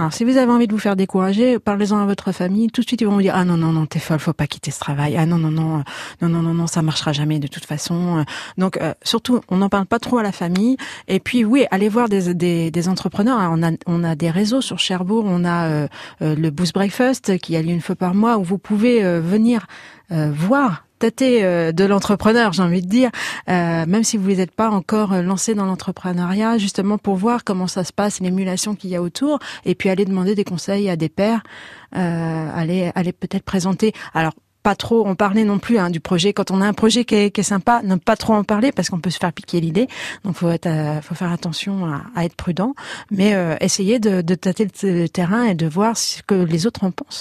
Alors si vous avez envie de vous faire décourager, parlez-en à votre famille. Tout de suite ils vont vous dire ah non non non t'es folle, faut pas quitter ce travail. Ah non non non non non non non ça marchera jamais de toute façon. Donc surtout on n'en parle pas trop à la famille. Et puis oui allez voir des, des, des entrepreneurs. On a on a des réseaux sur Cherbourg. On a le Boost Breakfast qui a lieu une fois par mois où vous pouvez venir voir tâter euh, de l'entrepreneur, j'ai envie de dire, euh, même si vous n'êtes pas encore euh, lancé dans l'entrepreneuriat, justement pour voir comment ça se passe, l'émulation qu'il y a autour, et puis aller demander des conseils à des pairs, euh, aller, peut-être présenter. Alors pas trop en parler non plus hein, du projet. Quand on a un projet qui est, qui sympa, ne pas trop en parler parce qu'on peut se faire piquer l'idée. Donc faut faut faire attention à, à être prudent, mais essayer de, de tâter le terrain et de voir ce que les autres en pensent.